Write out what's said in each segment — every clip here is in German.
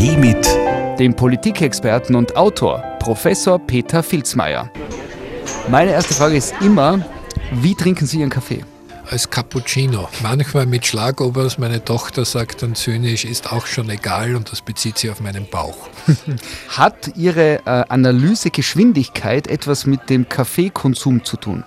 Kaffee mit dem Politikexperten und Autor Professor Peter Filzmeier. Meine erste Frage ist immer, wie trinken Sie Ihren Kaffee? als Cappuccino. Manchmal mit Schlagobers. Meine Tochter sagt dann zynisch, ist auch schon egal und das bezieht sich auf meinen Bauch. Hat Ihre äh, Analysegeschwindigkeit etwas mit dem Kaffeekonsum zu tun?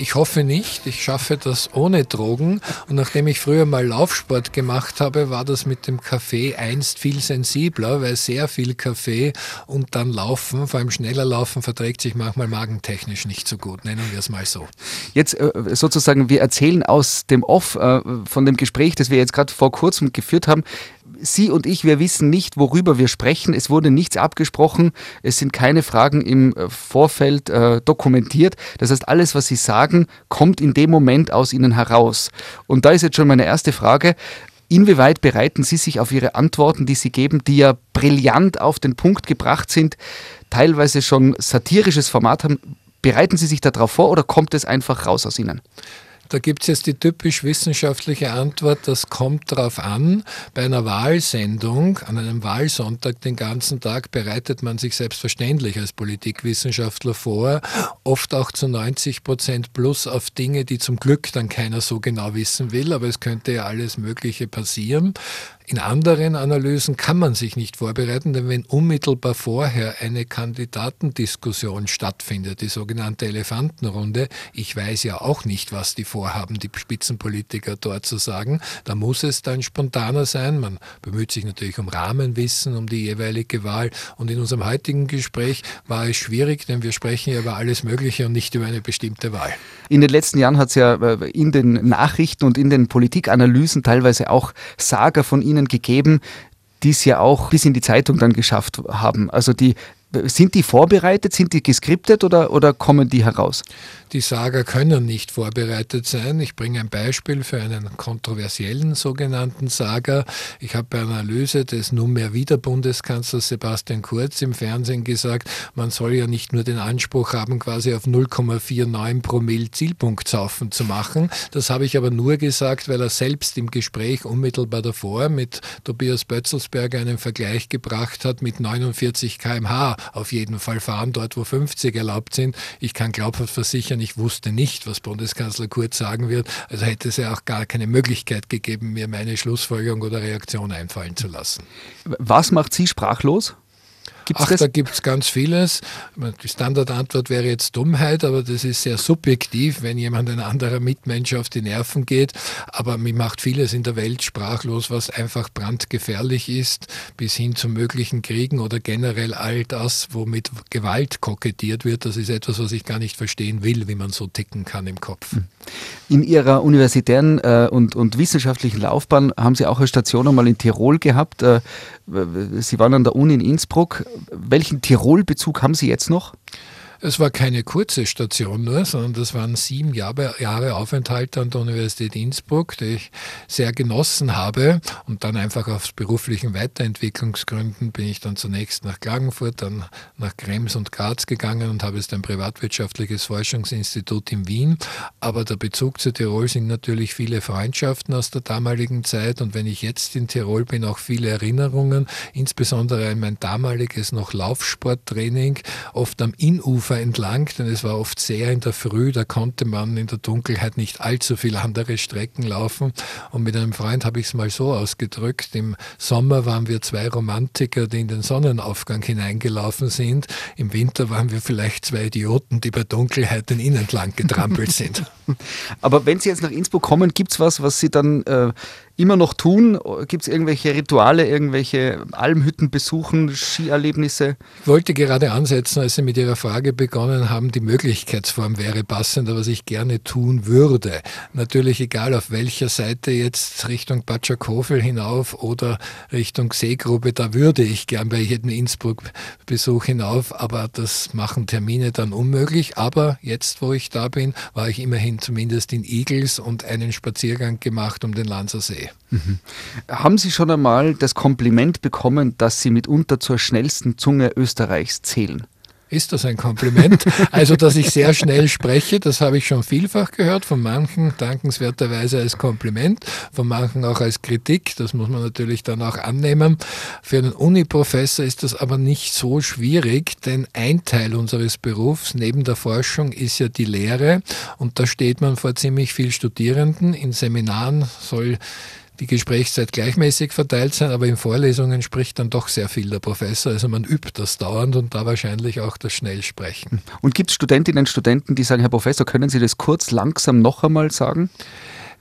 Ich hoffe nicht. Ich schaffe das ohne Drogen. Und nachdem ich früher mal Laufsport gemacht habe, war das mit dem Kaffee einst viel sensibler, weil sehr viel Kaffee und dann Laufen, vor allem schneller Laufen, verträgt sich manchmal magentechnisch nicht so gut. Nennen wir es mal so. Jetzt äh, sozusagen, wir erzählen aus dem Off äh, von dem Gespräch, das wir jetzt gerade vor kurzem geführt haben. Sie und ich, wir wissen nicht, worüber wir sprechen. Es wurde nichts abgesprochen. Es sind keine Fragen im äh, Vorfeld äh, dokumentiert. Das heißt, alles, was Sie sagen, kommt in dem Moment aus Ihnen heraus. Und da ist jetzt schon meine erste Frage. Inwieweit bereiten Sie sich auf Ihre Antworten, die Sie geben, die ja brillant auf den Punkt gebracht sind, teilweise schon satirisches Format haben, bereiten Sie sich darauf vor oder kommt es einfach raus aus Ihnen? Da gibt es jetzt die typisch wissenschaftliche Antwort, das kommt darauf an. Bei einer Wahlsendung, an einem Wahlsonntag den ganzen Tag, bereitet man sich selbstverständlich als Politikwissenschaftler vor, oft auch zu 90 Prozent plus auf Dinge, die zum Glück dann keiner so genau wissen will, aber es könnte ja alles Mögliche passieren. In anderen Analysen kann man sich nicht vorbereiten, denn wenn unmittelbar vorher eine Kandidatendiskussion stattfindet, die sogenannte Elefantenrunde, ich weiß ja auch nicht, was die vorhaben, die Spitzenpolitiker dort zu sagen, da muss es dann spontaner sein. Man bemüht sich natürlich um Rahmenwissen, um die jeweilige Wahl. Und in unserem heutigen Gespräch war es schwierig, denn wir sprechen ja über alles Mögliche und nicht über eine bestimmte Wahl. In den letzten Jahren hat es ja äh, in den Nachrichten und in den Politikanalysen teilweise auch Sager von Ihnen gegeben, die es ja auch bis in die Zeitung dann geschafft haben. Also die sind die vorbereitet, sind die geskriptet oder, oder kommen die heraus? Die Sager können nicht vorbereitet sein. Ich bringe ein Beispiel für einen kontroversiellen sogenannten Sager. Ich habe bei einer Analyse des nunmehr wieder Bundeskanzlers Sebastian Kurz im Fernsehen gesagt, man soll ja nicht nur den Anspruch haben, quasi auf 0,49 Promille Zielpunktsaufen zu machen. Das habe ich aber nur gesagt, weil er selbst im Gespräch unmittelbar davor mit Tobias Bötzelsberger einen Vergleich gebracht hat mit 49 kmh auf jeden Fall fahren, dort wo 50 erlaubt sind. Ich kann glaubhaft versichern, ich wusste nicht, was Bundeskanzler Kurz sagen wird. Also hätte es ja auch gar keine Möglichkeit gegeben, mir meine Schlussfolgerung oder Reaktion einfallen zu lassen. Was macht Sie sprachlos? Gibt's Ach, das? da gibt es ganz vieles. Die Standardantwort wäre jetzt Dummheit, aber das ist sehr subjektiv, wenn jemand ein anderer Mitmensch auf die Nerven geht. Aber mir macht vieles in der Welt sprachlos, was einfach brandgefährlich ist, bis hin zu möglichen Kriegen oder generell all das, womit Gewalt kokettiert wird. Das ist etwas, was ich gar nicht verstehen will, wie man so ticken kann im Kopf. Hm. In Ihrer universitären äh, und, und wissenschaftlichen Laufbahn haben Sie auch eine Station einmal in Tirol gehabt. Äh, Sie waren an der Uni in Innsbruck. Welchen Tirol-Bezug haben Sie jetzt noch? Es war keine kurze Station nur, sondern das waren sieben Jahre, Jahre Aufenthalt an der Universität Innsbruck, die ich sehr genossen habe. Und dann einfach aus beruflichen Weiterentwicklungsgründen bin ich dann zunächst nach Klagenfurt, dann nach Krems und Graz gegangen und habe jetzt ein privatwirtschaftliches Forschungsinstitut in Wien. Aber der Bezug zu Tirol sind natürlich viele Freundschaften aus der damaligen Zeit. Und wenn ich jetzt in Tirol bin, auch viele Erinnerungen, insbesondere an mein damaliges noch Laufsporttraining, oft am Innufer Ufer entlang, denn es war oft sehr in der Früh, da konnte man in der Dunkelheit nicht allzu viele andere Strecken laufen. Und mit einem Freund habe ich es mal so ausgedrückt, im Sommer waren wir zwei Romantiker, die in den Sonnenaufgang hineingelaufen sind. Im Winter waren wir vielleicht zwei Idioten, die bei Dunkelheit den Inn entlang getrampelt sind. Aber wenn Sie jetzt nach Innsbruck kommen, gibt es was, was Sie dann äh, immer noch tun? Gibt es irgendwelche Rituale, irgendwelche Almhütten besuchen, Skierlebnisse? Ich wollte gerade ansetzen, als Sie mit Ihrer Frage begonnen haben, die Möglichkeitsform wäre passender, was ich gerne tun würde. Natürlich egal auf welcher Seite jetzt Richtung Batschakofel hinauf oder Richtung Seegrube, da würde ich gern bei jedem Innsbruck-Besuch hinauf, aber das machen Termine dann unmöglich. Aber jetzt, wo ich da bin, war ich immerhin zumindest in Igels und einen Spaziergang gemacht um den Lanzersee. Mhm. Haben Sie schon einmal das Kompliment bekommen, dass Sie mitunter zur schnellsten Zunge Österreichs zählen? Ist das ein Kompliment. Also, dass ich sehr schnell spreche, das habe ich schon vielfach gehört, von manchen dankenswerterweise als Kompliment, von manchen auch als Kritik. Das muss man natürlich dann auch annehmen. Für einen Uniprofessor ist das aber nicht so schwierig, denn ein Teil unseres Berufs neben der Forschung ist ja die Lehre und da steht man vor ziemlich viel Studierenden. In Seminaren soll die Gesprächszeit gleichmäßig verteilt sein, aber in Vorlesungen spricht dann doch sehr viel der Professor. Also man übt das dauernd und da wahrscheinlich auch das Schnellsprechen. Und gibt es Studentinnen und Studenten, die sagen, Herr Professor, können Sie das kurz langsam noch einmal sagen?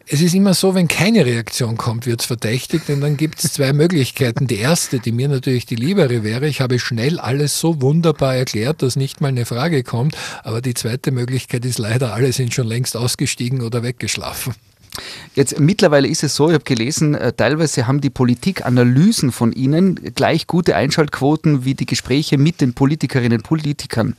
Es ist immer so, wenn keine Reaktion kommt, wird es verdächtig, denn dann gibt es zwei Möglichkeiten. Die erste, die mir natürlich die liebere wäre, ich habe schnell alles so wunderbar erklärt, dass nicht mal eine Frage kommt. Aber die zweite Möglichkeit ist leider, alle sind schon längst ausgestiegen oder weggeschlafen. Jetzt mittlerweile ist es so, ich habe gelesen, äh, teilweise haben die Politikanalysen von Ihnen gleich gute Einschaltquoten wie die Gespräche mit den Politikerinnen und Politikern.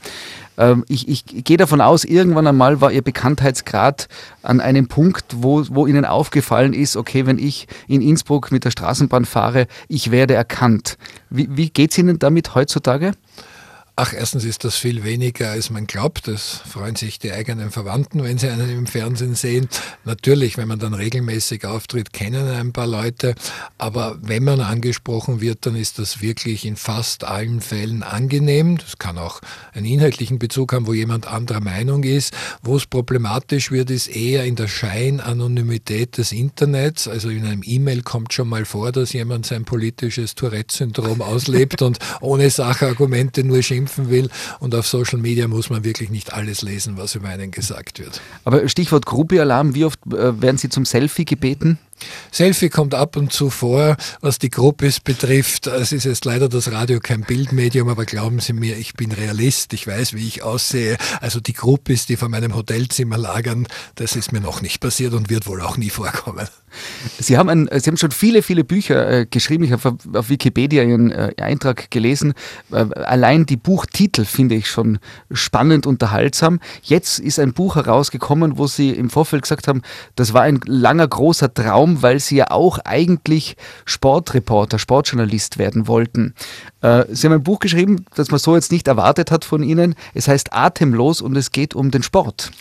Ähm, ich, ich gehe davon aus, irgendwann einmal war Ihr Bekanntheitsgrad an einem Punkt, wo, wo Ihnen aufgefallen ist, okay, wenn ich in Innsbruck mit der Straßenbahn fahre, ich werde erkannt. Wie, wie geht es Ihnen damit heutzutage? Ach, erstens ist das viel weniger, als man glaubt. Es freuen sich die eigenen Verwandten, wenn sie einen im Fernsehen sehen. Natürlich, wenn man dann regelmäßig auftritt, kennen ein paar Leute. Aber wenn man angesprochen wird, dann ist das wirklich in fast allen Fällen angenehm. Das kann auch einen inhaltlichen Bezug haben, wo jemand anderer Meinung ist. Wo es problematisch wird, ist eher in der Scheinanonymität des Internets. Also in einem E-Mail kommt schon mal vor, dass jemand sein politisches Tourette-Syndrom auslebt und ohne Sachargumente nur schimpft kämpfen will. Und auf Social Media muss man wirklich nicht alles lesen, was über einen gesagt wird. Aber Stichwort Gruppealarm, wie oft äh, werden Sie zum Selfie gebeten? Selfie kommt ab und zu vor, was die Gruppis betrifft. Es ist jetzt leider das Radio kein Bildmedium, aber glauben Sie mir, ich bin Realist, ich weiß, wie ich aussehe. Also die Gruppis, die vor meinem Hotelzimmer lagern, das ist mir noch nicht passiert und wird wohl auch nie vorkommen. Sie haben, ein, Sie haben schon viele, viele Bücher äh, geschrieben. Ich habe auf Wikipedia Ihren äh, Eintrag gelesen. Äh, allein die Buchtitel finde ich schon spannend, unterhaltsam. Jetzt ist ein Buch herausgekommen, wo Sie im Vorfeld gesagt haben, das war ein langer, großer Traum Raum, weil Sie ja auch eigentlich Sportreporter, Sportjournalist werden wollten. Äh, Sie haben ein Buch geschrieben, das man so jetzt nicht erwartet hat von Ihnen. Es heißt Atemlos und es geht um den Sport.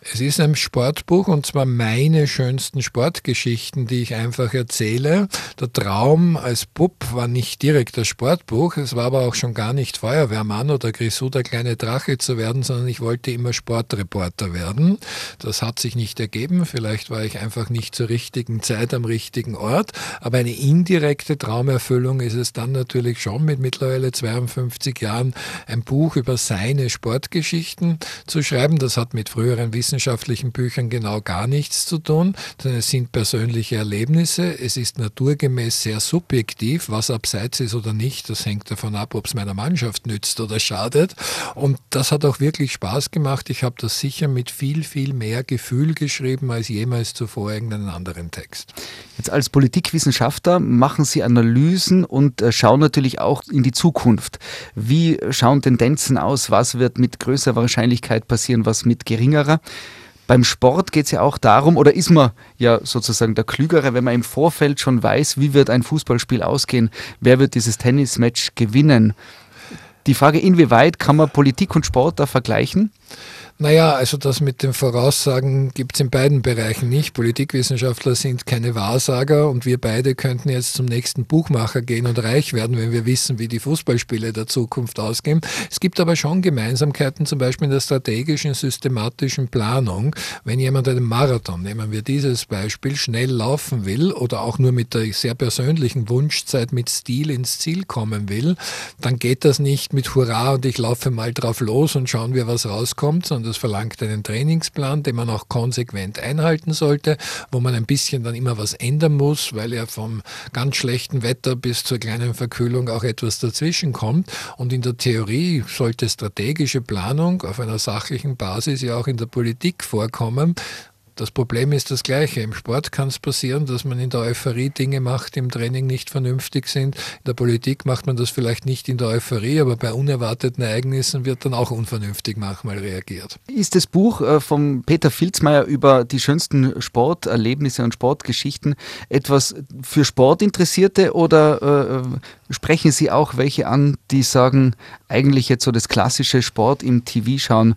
Es ist ein Sportbuch und zwar meine schönsten Sportgeschichten, die ich einfach erzähle. Der Traum als Bub war nicht direkt das Sportbuch, es war aber auch schon gar nicht Feuerwehrmann oder Grisou der kleine Drache zu werden, sondern ich wollte immer Sportreporter werden. Das hat sich nicht ergeben, vielleicht war ich einfach nicht zur richtigen Zeit am richtigen Ort, aber eine indirekte Traumerfüllung ist es dann natürlich schon mit mittlerweile 52 Jahren ein Buch über seine Sportgeschichten zu schreiben. Das hat mit früheren Wissenschaften wissenschaftlichen Büchern genau gar nichts zu tun, denn es sind persönliche Erlebnisse. Es ist naturgemäß sehr subjektiv, was abseits ist oder nicht. Das hängt davon ab, ob es meiner Mannschaft nützt oder schadet. Und das hat auch wirklich Spaß gemacht. Ich habe das sicher mit viel, viel mehr Gefühl geschrieben als jemals zuvor irgendeinen anderen Text. Jetzt als Politikwissenschaftler machen Sie Analysen und äh, schauen natürlich auch in die Zukunft. Wie schauen Tendenzen aus? Was wird mit größerer Wahrscheinlichkeit passieren? Was mit geringerer? Beim Sport geht es ja auch darum, oder ist man ja sozusagen der Klügere, wenn man im Vorfeld schon weiß, wie wird ein Fußballspiel ausgehen, wer wird dieses Tennismatch gewinnen. Die Frage, inwieweit kann man Politik und Sport da vergleichen? Naja, also das mit den Voraussagen gibt es in beiden Bereichen nicht. Politikwissenschaftler sind keine Wahrsager und wir beide könnten jetzt zum nächsten Buchmacher gehen und reich werden, wenn wir wissen, wie die Fußballspiele der Zukunft ausgehen. Es gibt aber schon Gemeinsamkeiten, zum Beispiel in der strategischen, systematischen Planung. Wenn jemand einen Marathon, nehmen wir dieses Beispiel, schnell laufen will oder auch nur mit der sehr persönlichen Wunschzeit mit Stil ins Ziel kommen will, dann geht das nicht mit Hurra und ich laufe mal drauf los und schauen wir, was rauskommt, sondern das verlangt einen Trainingsplan, den man auch konsequent einhalten sollte, wo man ein bisschen dann immer was ändern muss, weil ja vom ganz schlechten Wetter bis zur kleinen Verkühlung auch etwas dazwischen kommt. Und in der Theorie sollte strategische Planung auf einer sachlichen Basis ja auch in der Politik vorkommen. Das Problem ist das gleiche. Im Sport kann es passieren, dass man in der Euphorie Dinge macht, die im Training nicht vernünftig sind. In der Politik macht man das vielleicht nicht in der Euphorie, aber bei unerwarteten Ereignissen wird dann auch unvernünftig manchmal reagiert. Ist das Buch äh, von Peter Filzmeier über die schönsten Sporterlebnisse und Sportgeschichten etwas für Sportinteressierte oder äh, sprechen Sie auch welche an, die sagen, eigentlich jetzt so das klassische Sport im TV schauen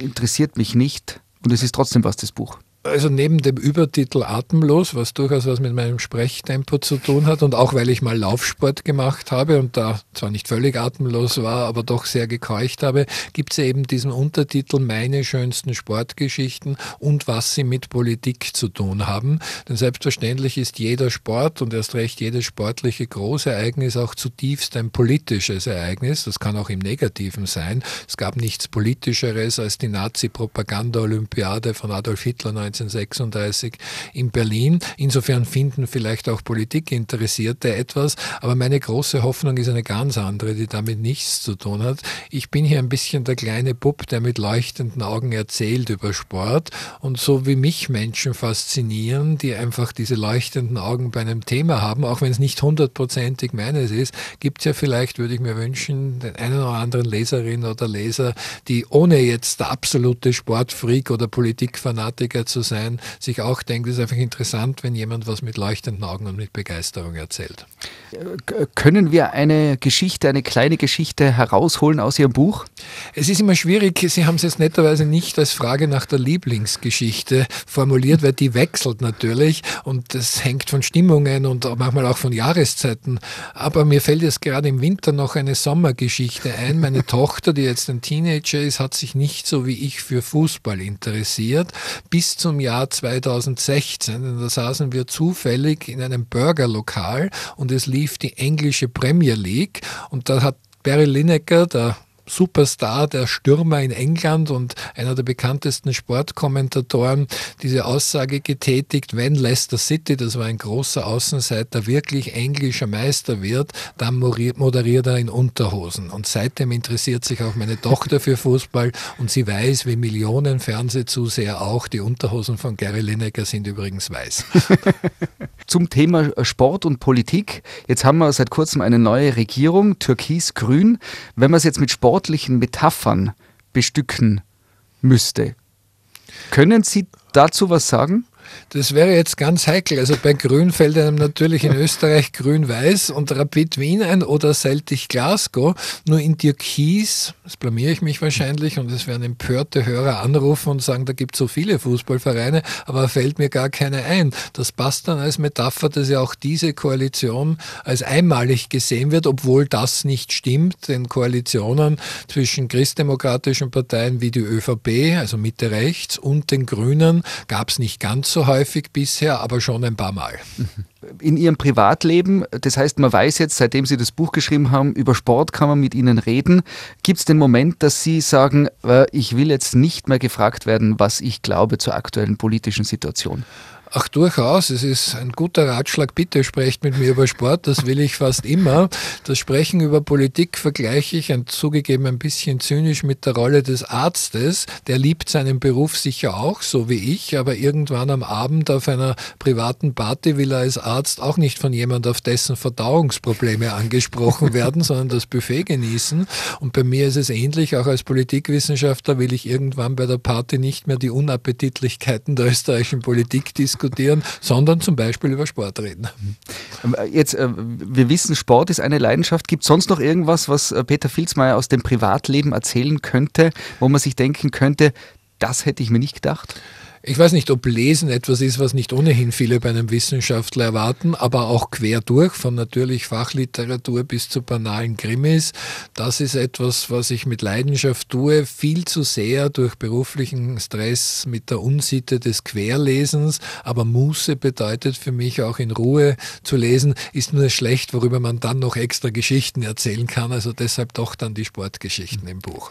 interessiert mich nicht und es ist trotzdem was, das Buch? Also neben dem Übertitel Atemlos, was durchaus was mit meinem Sprechtempo zu tun hat und auch weil ich mal Laufsport gemacht habe und da zwar nicht völlig atemlos war, aber doch sehr gekeucht habe, gibt es eben diesen Untertitel Meine schönsten Sportgeschichten und was sie mit Politik zu tun haben. Denn selbstverständlich ist jeder Sport und erst recht jedes sportliche Großereignis auch zutiefst ein politisches Ereignis. Das kann auch im Negativen sein. Es gab nichts Politischeres als die Nazi-Propaganda-Olympiade von Adolf Hitler 1936 in Berlin. Insofern finden vielleicht auch Politikinteressierte etwas, aber meine große Hoffnung ist eine ganz andere, die damit nichts zu tun hat. Ich bin hier ein bisschen der kleine Bub, der mit leuchtenden Augen erzählt über Sport und so wie mich Menschen faszinieren, die einfach diese leuchtenden Augen bei einem Thema haben, auch wenn es nicht hundertprozentig meines ist, gibt es ja vielleicht, würde ich mir wünschen, den einen oder anderen Leserin oder Leser, die ohne jetzt der absolute Sportfreak oder Politikfanatiker zu sein, sich auch denkt, es ist einfach interessant, wenn jemand was mit leuchtenden Augen und mit Begeisterung erzählt. Können wir eine Geschichte, eine kleine Geschichte herausholen aus Ihrem Buch? Es ist immer schwierig, Sie haben es jetzt netterweise nicht als Frage nach der Lieblingsgeschichte formuliert, weil die wechselt natürlich und das hängt von Stimmungen und manchmal auch von Jahreszeiten. Aber mir fällt jetzt gerade im Winter noch eine Sommergeschichte ein. Meine Tochter, die jetzt ein Teenager ist, hat sich nicht so wie ich für Fußball interessiert, bis zum Jahr 2016. Denn da saßen wir zufällig in einem Burgerlokal und es lief die englische Premier League und da hat Barry Lineker, der Superstar, der Stürmer in England und einer der bekanntesten Sportkommentatoren, diese Aussage getätigt, wenn Leicester City, das war ein großer Außenseiter, wirklich englischer Meister wird, dann moderiert er in Unterhosen. Und seitdem interessiert sich auch meine Tochter für Fußball und sie weiß, wie Millionen Fernsehzuseher auch, die Unterhosen von Gary Lineker sind übrigens weiß. Zum Thema Sport und Politik. Jetzt haben wir seit kurzem eine neue Regierung, türkis-grün. Wenn man es jetzt mit Sport sportlichen Metaphern bestücken müsste. Können Sie dazu was sagen? Das wäre jetzt ganz heikel. Also bei Grün fällt einem natürlich in Österreich Grün-Weiß und Rapid Wien ein oder Celtic Glasgow. Nur in Türkis, das blamiere ich mich wahrscheinlich und es werden empörte Hörer anrufen und sagen, da gibt es so viele Fußballvereine, aber fällt mir gar keine ein. Das passt dann als Metapher, dass ja auch diese Koalition als einmalig gesehen wird, obwohl das nicht stimmt. Denn Koalitionen zwischen christdemokratischen Parteien wie die ÖVP, also Mitte rechts, und den Grünen gab es nicht ganz so so häufig bisher, aber schon ein paar Mal. In Ihrem Privatleben, das heißt, man weiß jetzt, seitdem Sie das Buch geschrieben haben, über Sport kann man mit Ihnen reden. Gibt es den Moment, dass Sie sagen, äh, ich will jetzt nicht mehr gefragt werden, was ich glaube zur aktuellen politischen Situation? Ach, durchaus. Es ist ein guter Ratschlag. Bitte sprecht mit mir über Sport. Das will ich fast immer. Das Sprechen über Politik vergleiche ich ein, zugegeben ein bisschen zynisch mit der Rolle des Arztes. Der liebt seinen Beruf sicher auch, so wie ich, aber irgendwann am Abend auf einer privaten Party will er als Arzt auch nicht von jemand auf dessen Verdauungsprobleme angesprochen werden, sondern das Buffet genießen. Und bei mir ist es ähnlich. Auch als Politikwissenschaftler will ich irgendwann bei der Party nicht mehr die Unappetitlichkeiten der österreichischen Politik diskutieren diskutieren, sondern zum Beispiel über Sport reden. Ähm, jetzt, äh, wir wissen, Sport ist eine Leidenschaft. Gibt es sonst noch irgendwas, was äh, Peter Filzmeier aus dem Privatleben erzählen könnte, wo man sich denken könnte, das hätte ich mir nicht gedacht? Ich weiß nicht, ob Lesen etwas ist, was nicht ohnehin viele bei einem Wissenschaftler erwarten, aber auch quer durch, von natürlich Fachliteratur bis zu banalen Krimis. Das ist etwas, was ich mit Leidenschaft tue, viel zu sehr durch beruflichen Stress mit der Unsitte des Querlesens. Aber Muße bedeutet für mich auch in Ruhe zu lesen, ist nur schlecht, worüber man dann noch extra Geschichten erzählen kann. Also deshalb doch dann die Sportgeschichten im Buch.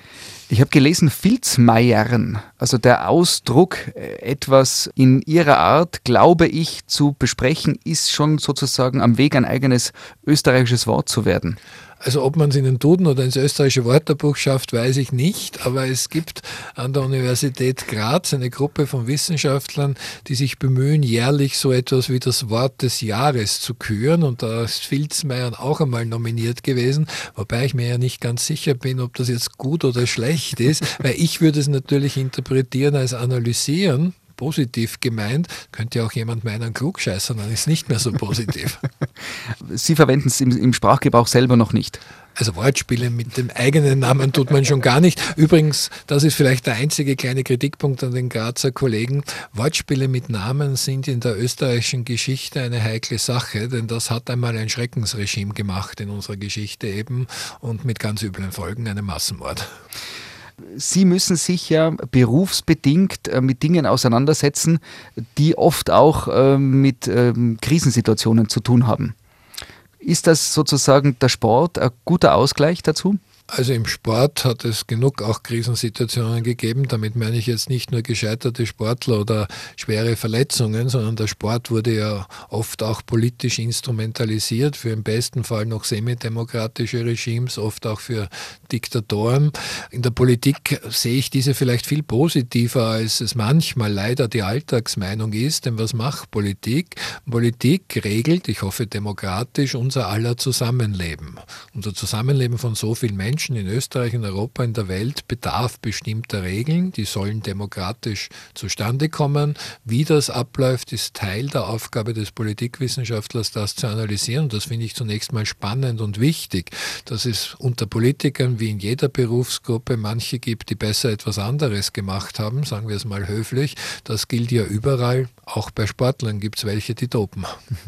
Ich habe gelesen, Filzmeiern, also der Ausdruck, äh, etwas in ihrer Art, glaube ich, zu besprechen, ist schon sozusagen am Weg, ein eigenes österreichisches Wort zu werden. Also ob man es in den Duden oder ins österreichische Wörterbuch schafft, weiß ich nicht, aber es gibt an der Universität Graz eine Gruppe von Wissenschaftlern, die sich bemühen, jährlich so etwas wie das Wort des Jahres zu küren. Und da ist Filzmeier auch einmal nominiert gewesen, wobei ich mir ja nicht ganz sicher bin, ob das jetzt gut oder schlecht ist, weil ich würde es natürlich interpretieren als analysieren, positiv gemeint, könnte ja auch jemand meinen, Klugscheißer, dann ist nicht mehr so positiv. Sie verwenden es im, im Sprachgebrauch selber noch nicht. Also Wortspiele mit dem eigenen Namen tut man schon gar nicht. Übrigens, das ist vielleicht der einzige kleine Kritikpunkt an den Grazer Kollegen. Wortspiele mit Namen sind in der österreichischen Geschichte eine heikle Sache, denn das hat einmal ein Schreckensregime gemacht in unserer Geschichte eben und mit ganz üblen Folgen, einen Massenmord. Sie müssen sich ja berufsbedingt äh, mit Dingen auseinandersetzen, die oft auch äh, mit ähm, Krisensituationen zu tun haben. Ist das sozusagen der Sport ein guter Ausgleich dazu? Also im Sport hat es genug auch Krisensituationen gegeben. Damit meine ich jetzt nicht nur gescheiterte Sportler oder schwere Verletzungen, sondern der Sport wurde ja oft auch politisch instrumentalisiert für im besten Fall noch semidemokratische Regimes, oft auch für Diktatoren. In der Politik sehe ich diese vielleicht viel positiver, als es manchmal leider die Alltagsmeinung ist. Denn was macht Politik? Politik regelt, ich hoffe demokratisch, unser aller Zusammenleben. Unser Zusammenleben von so vielen Menschen Menschen in Österreich, in Europa, in der Welt bedarf bestimmter Regeln, die sollen demokratisch zustande kommen. Wie das abläuft, ist Teil der Aufgabe des Politikwissenschaftlers, das zu analysieren. Und das finde ich zunächst mal spannend und wichtig, dass es unter Politikern wie in jeder Berufsgruppe manche gibt, die besser etwas anderes gemacht haben, sagen wir es mal höflich. Das gilt ja überall. Auch bei Sportlern gibt es welche, die dopen.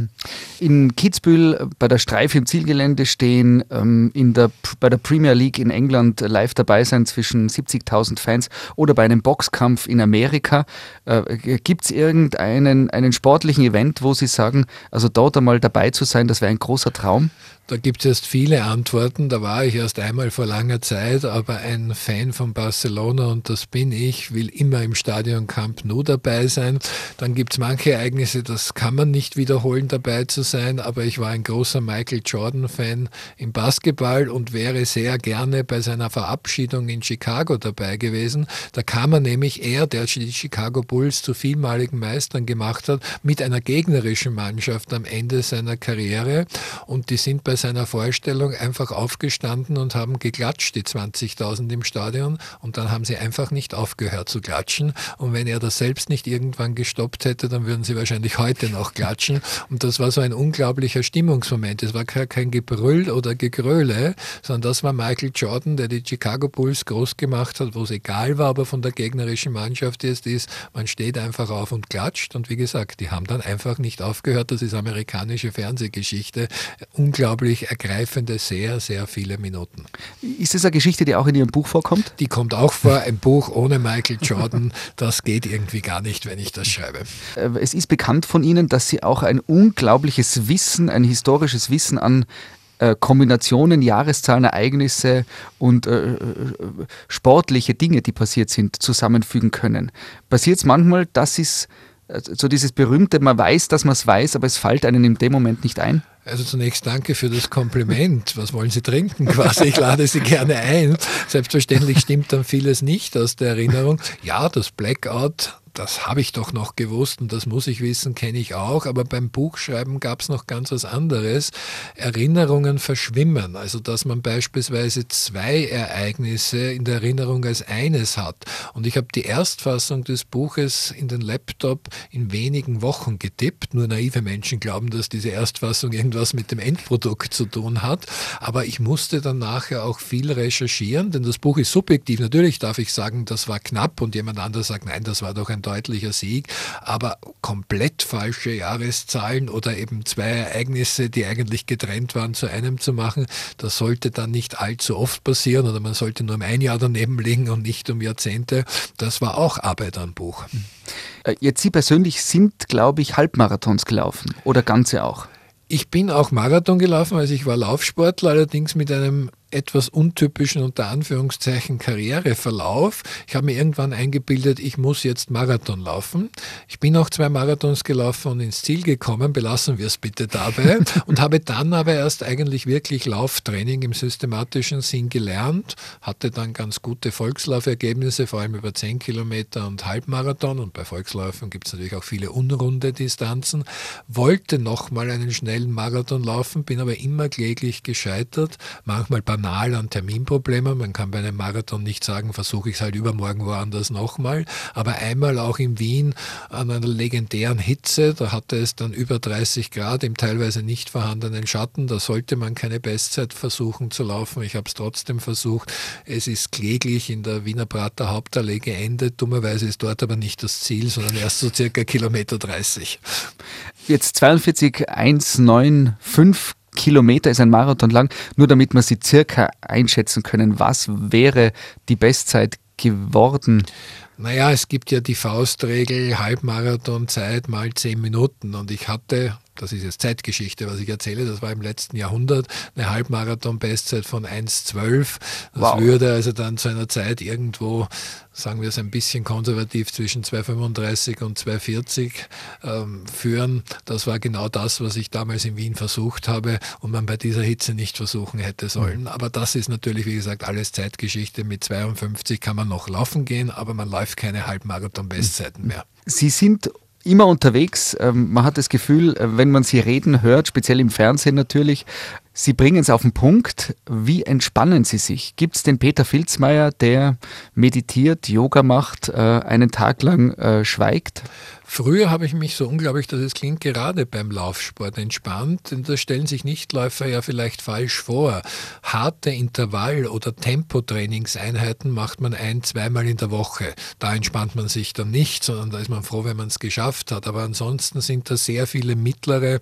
In Kitzbühel bei der Streife im Zielgelände stehen, ähm, in der, bei der Premier League in England live dabei sein zwischen 70.000 Fans oder bei einem Boxkampf in Amerika. Äh, Gibt es irgendeinen einen sportlichen Event, wo Sie sagen, also dort einmal dabei zu sein, das wäre ein großer Traum? Da gibt es erst viele Antworten. Da war ich erst einmal vor langer Zeit, aber ein Fan von Barcelona und das bin ich, will immer im Stadion Camp Nou dabei sein. Dann gibt es manche Ereignisse, das kann man nicht wiederholen, dabei zu sein, aber ich war ein großer Michael Jordan-Fan im Basketball und wäre sehr gerne bei seiner Verabschiedung in Chicago dabei gewesen. Da kam er nämlich, er, der die Chicago Bulls zu vielmaligen Meistern gemacht hat, mit einer gegnerischen Mannschaft am Ende seiner Karriere und die sind bei seiner Vorstellung einfach aufgestanden und haben geklatscht, die 20.000 im Stadion. Und dann haben sie einfach nicht aufgehört zu klatschen. Und wenn er das selbst nicht irgendwann gestoppt hätte, dann würden sie wahrscheinlich heute noch klatschen. Und das war so ein unglaublicher Stimmungsmoment. Es war kein Gebrüll oder Gegröle, sondern das war Michael Jordan, der die Chicago Bulls groß gemacht hat, wo es egal war, aber von der gegnerischen Mannschaft jetzt ist. Man steht einfach auf und klatscht. Und wie gesagt, die haben dann einfach nicht aufgehört. Das ist amerikanische Fernsehgeschichte. Unglaublich unglaublich ergreifende, sehr, sehr viele Minuten. Ist das eine Geschichte, die auch in Ihrem Buch vorkommt? Die kommt auch vor. Ein Buch ohne Michael Jordan, das geht irgendwie gar nicht, wenn ich das schreibe. Äh, es ist bekannt von Ihnen, dass Sie auch ein unglaubliches Wissen, ein historisches Wissen an äh, Kombinationen, Jahreszahlen, Ereignisse und äh, äh sportliche Dinge, die passiert sind, zusammenfügen können. Passiert es manchmal, dass es so dieses berühmte, man weiß, dass man es weiß, aber es fällt einem in dem Moment nicht ein? Also zunächst danke für das Kompliment. Was wollen Sie trinken quasi? Ich lade Sie gerne ein. Selbstverständlich stimmt dann vieles nicht aus der Erinnerung. Ja, das Blackout das habe ich doch noch gewusst und das muss ich wissen, kenne ich auch. Aber beim Buchschreiben gab es noch ganz was anderes. Erinnerungen verschwimmen. Also, dass man beispielsweise zwei Ereignisse in der Erinnerung als eines hat. Und ich habe die Erstfassung des Buches in den Laptop in wenigen Wochen getippt. Nur naive Menschen glauben, dass diese Erstfassung irgendwas mit dem Endprodukt zu tun hat. Aber ich musste dann nachher auch viel recherchieren, denn das Buch ist subjektiv. Natürlich darf ich sagen, das war knapp und jemand anderes sagt, nein, das war doch ein deutlicher Sieg, aber komplett falsche Jahreszahlen oder eben zwei Ereignisse, die eigentlich getrennt waren, zu einem zu machen, das sollte dann nicht allzu oft passieren oder man sollte nur um ein Jahr daneben liegen und nicht um Jahrzehnte. Das war auch Arbeit am Buch. Äh, jetzt Sie persönlich sind, glaube ich, Halbmarathons gelaufen oder ganze auch. Ich bin auch Marathon gelaufen, also ich war Laufsportler, allerdings mit einem etwas untypischen unter Anführungszeichen Karriereverlauf. Ich habe mir irgendwann eingebildet, ich muss jetzt Marathon laufen. Ich bin auch zwei Marathons gelaufen und ins Ziel gekommen, belassen wir es bitte dabei. Und habe dann aber erst eigentlich wirklich Lauftraining im systematischen Sinn gelernt, hatte dann ganz gute Volkslaufergebnisse, vor allem über 10 Kilometer und Halbmarathon. Und bei Volksläufen gibt es natürlich auch viele unrunde Distanzen, wollte nochmal einen schnellen Marathon laufen, bin aber immer kläglich gescheitert, manchmal beim banal an Terminproblemen. Man kann bei einem Marathon nicht sagen, versuche ich es halt übermorgen woanders nochmal. Aber einmal auch in Wien an einer legendären Hitze, da hatte es dann über 30 Grad im teilweise nicht vorhandenen Schatten. Da sollte man keine Bestzeit versuchen zu laufen. Ich habe es trotzdem versucht. Es ist kläglich in der Wiener Prater Hauptallee geendet. Dummerweise ist dort aber nicht das Ziel, sondern erst so circa Kilometer 30. Jetzt 42,195 Kilometer ist ein Marathon lang, nur damit wir sie circa einschätzen können. Was wäre die Bestzeit geworden? Naja, es gibt ja die Faustregel Halbmarathonzeit mal zehn Minuten und ich hatte das ist jetzt Zeitgeschichte, was ich erzähle, das war im letzten Jahrhundert eine Halbmarathon-Bestzeit von 1,12. Das wow. würde also dann zu einer Zeit irgendwo, sagen wir es ein bisschen konservativ, zwischen 2,35 und 2,40 ähm, führen. Das war genau das, was ich damals in Wien versucht habe und man bei dieser Hitze nicht versuchen hätte sollen. Mhm. Aber das ist natürlich, wie gesagt, alles Zeitgeschichte. Mit 52 kann man noch laufen gehen, aber man läuft keine Halbmarathon-Bestzeiten mehr. Sie sind immer unterwegs. Ähm, man hat das Gefühl, äh, wenn man sie reden hört, speziell im Fernsehen natürlich, sie bringen es auf den Punkt. Wie entspannen sie sich? Gibt es den Peter Filzmeier, der meditiert, Yoga macht, äh, einen Tag lang äh, schweigt? Früher habe ich mich so unglaublich, dass es klingt, gerade beim Laufsport entspannt. Und da stellen sich Nichtläufer ja vielleicht falsch vor. Harte Intervall- oder Tempotrainingseinheiten macht man ein-, zweimal in der Woche. Da entspannt man sich dann nicht, sondern da ist man froh, wenn man es geschafft hat. Aber ansonsten sind da sehr viele mittlere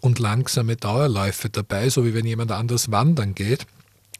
und langsame Dauerläufe dabei, so wie wenn jemand anders wandern geht.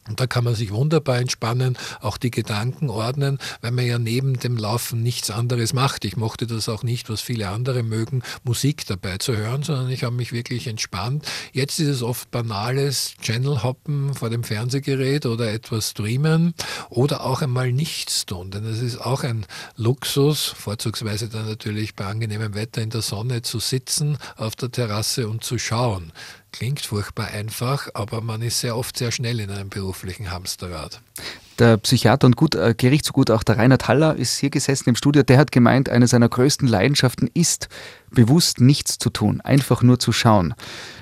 Und da kann man sich wunderbar entspannen, auch die Gedanken ordnen, weil man ja neben dem Laufen nichts anderes macht. Ich mochte das auch nicht, was viele andere mögen, Musik dabei zu hören, sondern ich habe mich wirklich entspannt. Jetzt ist es oft banales Channel-Hoppen vor dem Fernsehgerät oder etwas streamen oder auch einmal nichts tun, denn es ist auch ein Luxus, vorzugsweise dann natürlich bei angenehmem Wetter in der Sonne zu sitzen auf der Terrasse und zu schauen. Klingt furchtbar einfach, aber man ist sehr oft sehr schnell in einem beruflichen Hamsterrad. Der Psychiater und Gut, äh, Gerichtsgutachter Reinhard Haller ist hier gesessen im Studio. Der hat gemeint, eine seiner größten Leidenschaften ist, bewusst nichts zu tun, einfach nur zu schauen.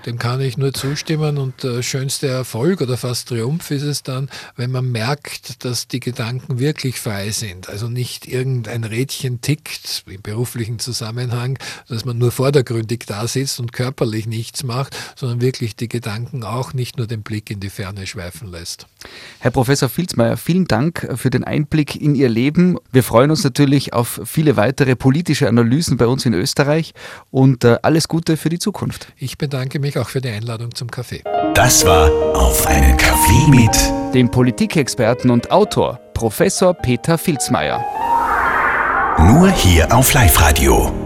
Dem kann ich nur zustimmen und der schönste Erfolg oder fast Triumph ist es dann, wenn man merkt, dass die Gedanken wirklich frei sind. Also nicht irgendein Rädchen tickt im beruflichen Zusammenhang, dass man nur vordergründig da sitzt und körperlich nichts macht, sondern wirklich die Gedanken auch nicht nur den Blick in die Ferne schweifen lässt. Herr Professor Filzmeier, vielen Dank für den Einblick in Ihr Leben. Wir freuen uns natürlich auf viele weitere politische Analysen bei uns in Österreich und äh, alles Gute für die Zukunft. Ich bedanke mich auch für die Einladung zum Kaffee. Das war auf einen Kaffee mit dem Politikexperten und Autor Professor Peter Filzmeier. Nur hier auf Live Radio.